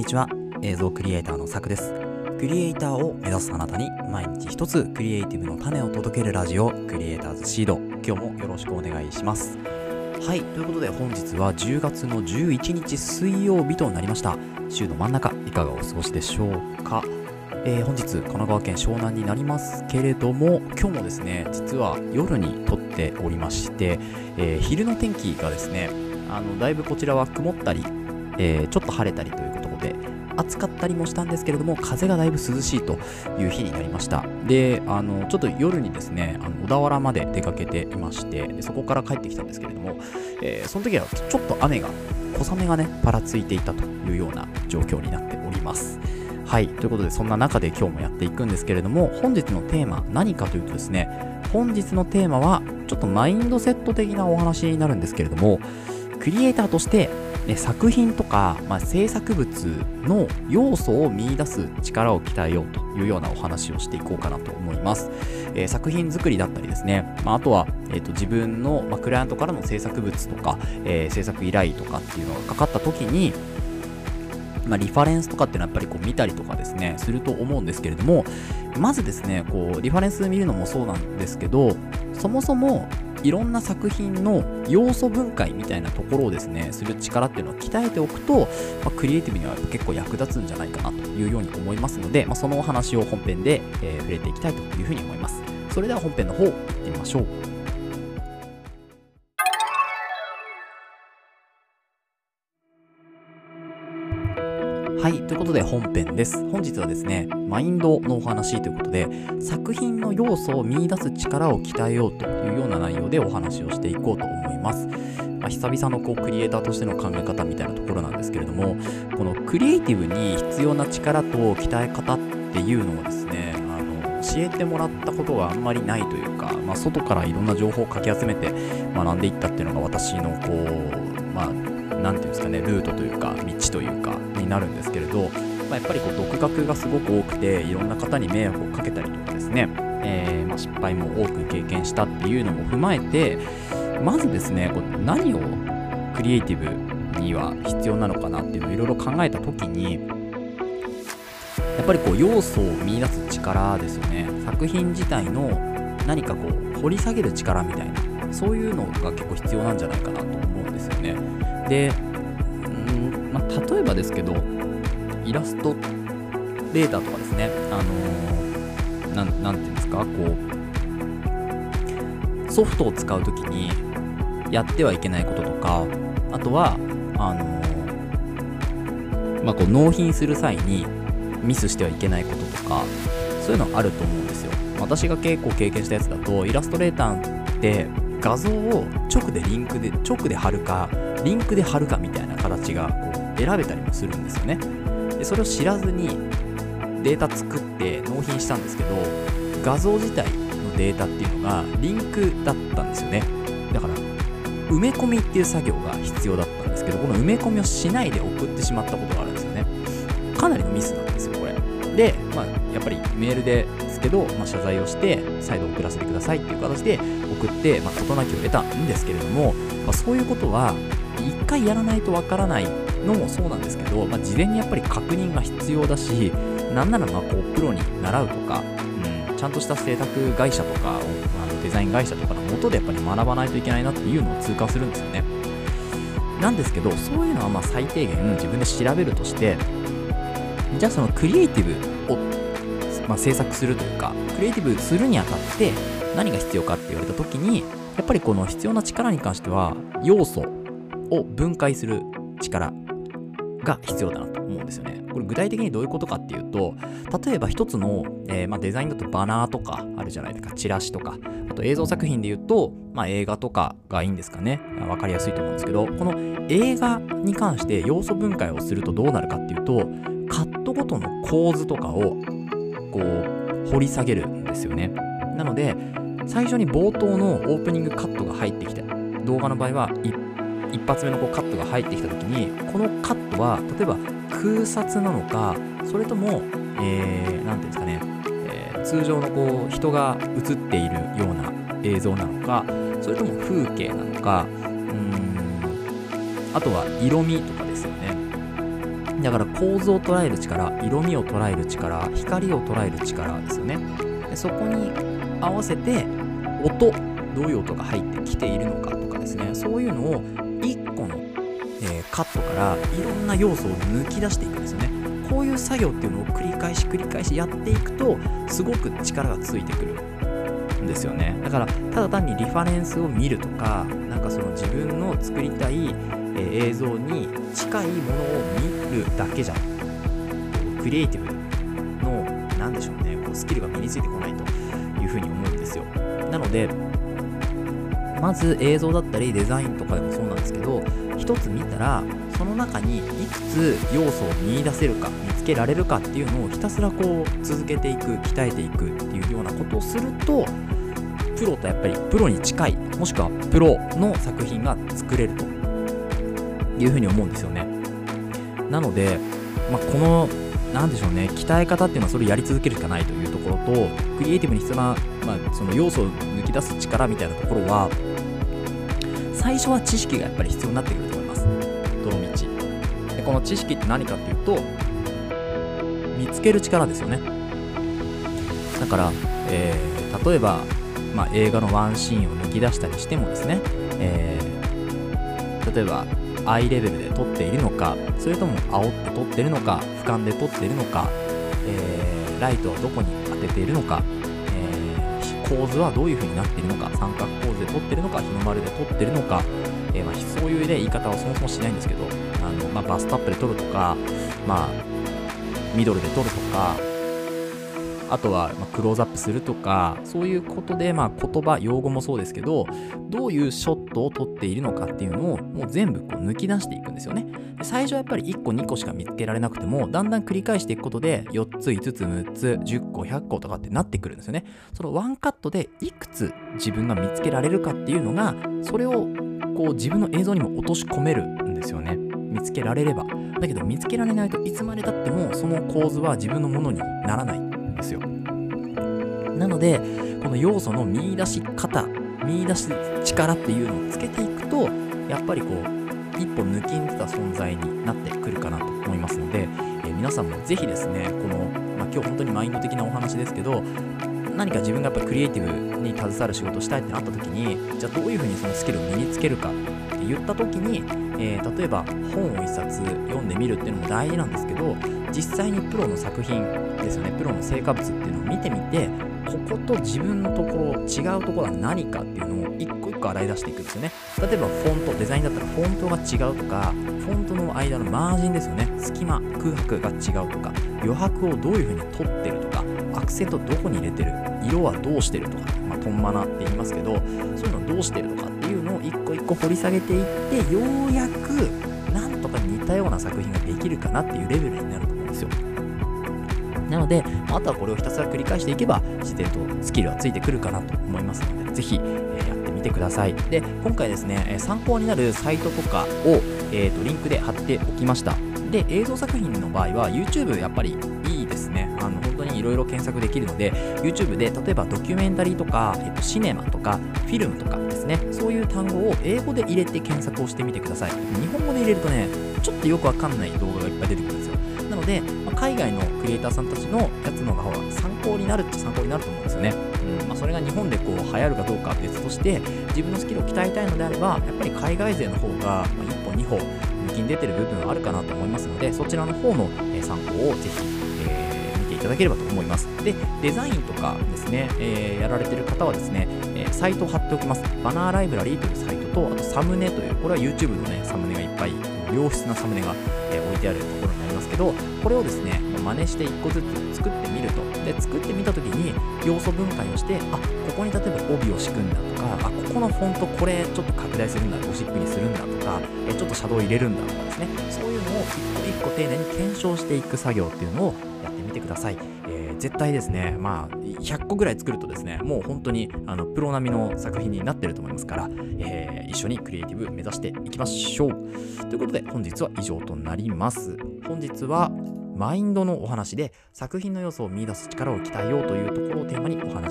にちは。映像クリエイターのさくです。クリエイターを目指すあなたに毎日一つクリエイティブの種を届けるラジオクリエイターズシード。今日もよろしくお願いします。はいということで本日は10月の11日水曜日となりました。週の真ん中いかがお過ごしでしょうか？えー、本日神奈川県湘南になりますけれども今日もですね実は夜に撮っておりまして、えー、昼の天気がですねあのだいぶこちらは曇ったり、えー、ちょっと晴れたりという暑かったりもしたんですけれども風がだいぶ涼しいという日になりましたであのちょっと夜にですねあの小田原まで出かけていましてでそこから帰ってきたんですけれども、えその時はちょっと雨が小雨がねぱらついていたというような状況になっておりますはい。ということで、そんな中で今日もやっていくんですけれども、本日のテーマ、何かというとですね、本日のテーマは、ちょっとマインドセット的なお話になるんですけれども、クリエイターとして、ね、作品とか、まあ、制作物の要素を見出す力を鍛えようというようなお話をしていこうかなと思います。えー、作品作りだったりですね、まあ、あとは、えーと、自分の、まあ、クライアントからの制作物とか、えー、制作依頼とかっていうのがかかった時に、まあ、リファレンスとかっていうのはやっぱりこう見たりとかですね、すると思うんですけれども、まずですね、こう、リファレンス見るのもそうなんですけど、そもそもいろんな作品の要素分解みたいなところをですね、する力っていうのを鍛えておくと、まあ、クリエイティブには結構役立つんじゃないかなというように思いますので、まあ、そのお話を本編で、えー、触れていきたいというふうに思います。それでは本編の方、行ってみましょう。はい、ということで本編です。本日はですね、マインドのお話ということで、作品の要素を見出す力を鍛えようというような内容でお話をしていこうと思います。まあ、久々のこうクリエイターとしての考え方みたいなところなんですけれども、このクリエイティブに必要な力と鍛え方っていうのをですね、あの教えてもらったことがあんまりないというか、まあ、外からいろんな情報をかき集めて学んでいったっていうのが私のこう、まあ、何て言うんですかねルートというか道というかになるんですけれど、まあ、やっぱりこう独学がすごく多くていろんな方に迷惑をかけたりとかですね、えー、ま、失敗も多く経験したっていうのも踏まえてまずですねこう何をクリエイティブには必要なのかなっていうのをいろいろ考えた時にやっぱりこう要素を見出す力ですよね。作品自体の何かこう掘り下げる力みたいなそういうのが結構必要なんじゃないかなと思うんですよね。で、うんまあ、例えばですけど、イラストレーターとかですね、あのー、な、なんていうんですか、こう、ソフトを使うときにやってはいけないこととか、あとは、あのー、まあ、こう納品する際にミスしてはいけないこととか、そういうのあると思うんですよ。私が結構経験したやつだと、イラストレーターって画像を直でリンクで、直で貼るか、リンクで貼るかみたいな形がこう選べたりもするんですよね。でそれを知らずにデータ作って納品したんですけど、画像自体のデータっていうのがリンクだったんですよね。だから、埋め込みっていう作業が必要だったんですけど、この埋め込みをしないで送ってしまったことがあるんですよね。かなりのミスなんですよ、これ。で、まあ、やっぱりメールでですけど、まあ、謝罪をして、再度送らせてくださいっていう形で送って、まあ、事なきを得たんですけれども、まあ、そういうことは、一回やらないとわからないのもそうなんですけど、まあ、事前にやっぱり確認が必要だし、なんならまあこうプロに習うとか、うん、ちゃんとした制作会社とかを、あのデザイン会社とかのもとでやっぱり学ばないといけないなっていうのを通過するんですよね。なんですけど、そういうのはま最低限自分で調べるとして、じゃあそのクリエイティブ、まあ、制作するというか、クリエイティブするにあたって何が必要かって言われた時に、やっぱりこの必要な力に関しては、要素を分解する力が必要だなと思うんですよね。これ具体的にどういうことかっていうと、例えば一つの、えー、まあ、デザインだとバナーとかあるじゃないですか、チラシとか、あと映像作品で言うと、まあ、映画とかがいいんですかね。わかりやすいと思うんですけど、この映画に関して要素分解をするとどうなるかっていうと、カットごとの構図とかをこう掘り下げるんですよね。なので、最初に冒頭のオープニングカットが入ってきた動画の場合は一発目のこうカットが入ってきた時にこのカットは例えば空撮なのかそれとも何、えー、て言うんですかね、えー、通常のこう人が映っているような映像なのかそれとも風景なのかうんあとは色味とかですよね構図を捉える力色味を捉える力光を捉える力ですよね。でそこに合わせて音どういう音が入ってきているのかとかですね。そういうのを1個の、えー、カットからいろんな要素を抜き出していくんですよね。こういう作業っていうのを繰り返し繰り返しやっていくとすごく力がついてくるんですよね。だからただ単にリファレンスを見るとかなんかその自分の作りたいえ映像に近いものを見るだけじゃクリエイティブの何でしょうねこうスキルが身についてこないというふうに思うんですよ。なのでまず映像だったりデザインとかでもそうなんですけど一つ見たらその中にいくつ要素を見出せるか見つけられるかっていうのをひたすらこう続けていく鍛えていくっていうようなことをするとプロとやっぱりプロに近いもしくはプロの作品が作れると。いうふうに思うんですよね。なので、まあ、この、なんでしょうね、鍛え方っていうのはそれをやり続けるしかないというところと、クリエイティブに必要な、まあ、その要素を抜き出す力みたいなところは、最初は知識がやっぱり必要になってくると思います。どの道。で、この知識って何かっていうと、見つける力ですよね。だから、えー、例えば、まあ、映画のワンシーンを抜き出したりしてもですね、えー、例えばアイレベルで撮っているのかそれとも煽って撮ってるのか俯瞰で撮ってるのか、えー、ライトはどこに当てているのか、えー、構図はどういう風になっているのか三角構図で撮ってるのか日の丸で撮ってるのか、えー、まあ、そういう、ね、言い方はそもそもしないんですけどあの、まあ、バストアップで撮るとか、まあ、ミドルで撮るとかあとは、まクローズアップするとか、そういうことで、まあ、言葉、用語もそうですけど、どういうショットを撮っているのかっていうのを、もう全部こう抜き出していくんですよね。で最初はやっぱり1個、2個しか見つけられなくても、だんだん繰り返していくことで、4つ、5つ、6つ、10個、100個とかってなってくるんですよね。そのワンカットでいくつ自分が見つけられるかっていうのが、それをこう自分の映像にも落とし込めるんですよね。見つけられれば。だけど見つけられないといつまでたってもその構図は自分のものにならないんですよ。なので、この要素の見出し方、見出し力っていうのをつけていくと、やっぱりこう、一歩抜きんでた存在になってくるかなと思いますので、えー、皆さんもぜひですね、この、まあ、今日本当にマインド的なお話ですけど、何か自分がやっぱりクリエイティブに携わる仕事をしたいってなった時に、じゃあどういうふうにそのスキルを身につけるかって言った時に、えー、例えば本を一冊読んでみるっていうのも大事なんですけど、実際にプロの作品ですよね、プロの成果物っていうのを見てみて、ここと自分のところ、違うところは何かっていうのを一個一個洗い出していくんですよね。例えばフォント、デザインだったらフォントが違うとか、フォントの間のマージンですよね、隙間、空白が違うとか、余白をどういう風に取ってるとか、アクセントどこに入れてる、色はどうしてるとか、まあ、トンマナって言いますけど、そういうのどうしてるとかっていうのを一個一個掘り下げていって、ようやくなんとか似たような作品ができるかなっていうレベルになると。なので、あとはこれをひたすら繰り返していけば、自然とスキルはついてくるかなと思いますので、ぜひ、えー、やってみてください。で、今回ですね、参考になるサイトとかを、えーと、リンクで貼っておきました。で、映像作品の場合は、YouTube やっぱりいいですね。あの、本当にいろいろ検索できるので、YouTube で、例えばドキュメンタリーとか、えっと、シネマとか、フィルムとかですね、そういう単語を英語で入れて検索をしてみてください。日本語で入れるとね、ちょっとよくわかんない動画がいっぱい出てくるんですよ。なので、海外のクリエイターさんたちのやつの方が参考になるっちゃ参考になると思うんですよね。うんまあ、それが日本でこう流行るかどうかは別として、自分のスキルを鍛えたいのであれば、やっぱり海外勢の方が、まあ、1歩2歩抜きに出てる部分はあるかなと思いますので、そちらの方の、え参考をぜひ、えー、見ていただければと思います。で、デザインとかですね、えー、やられてる方はですね、えー、サイトを貼っておきます。バナーライブラリーというサイトと、あとサムネという、これは YouTube のね、サムネがいっぱい、良質なサムネが、え置いてあるところになりますけど、これをですね、真似して1個ずつ作ってみると。で、作ってみた時に要素分解をして、あ、ここに例えば帯を敷くんだとか、あ、ここのフォントこれちょっと拡大するんだ、ゴシップにするんだとか、えちょっとシャドウ入れるんだとかですね、そういうのを一個一個丁寧に検証していく作業っていうのをみてください。えー、絶対ですね、まあ、100個ぐらい作るとですね、もう本当にあのプロ並みの作品になってると思いますから、えー、一緒にクリエイティブ目指していきましょう。ということで、本日は以上となります。本日は、マインドのお話で作品の要素を見出す力を鍛えようというところをテ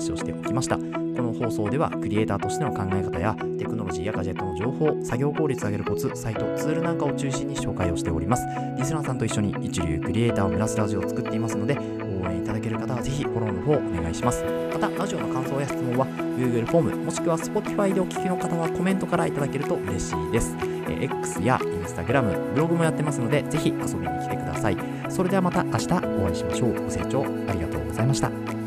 話をしておきました。この放送ではクリエイターとしての考え方やテクノロジーやガジェットの情報作業効率を上げるコツサイトツールなんかを中心に紹介をしております。リスナーさんと一緒に一流クリエイターを目指すラジオを作っていますので応援いただける方はぜひフォローの方お願いします。またラジオの感想や質問は Google フォームもしくは Spotify でお聞きの方はコメントからいただけると嬉しいです。え X や Instagram ブログもやってますのでぜひ遊びに来てください。それではまた明日お会いしましょう。ご清聴ありがとうございました。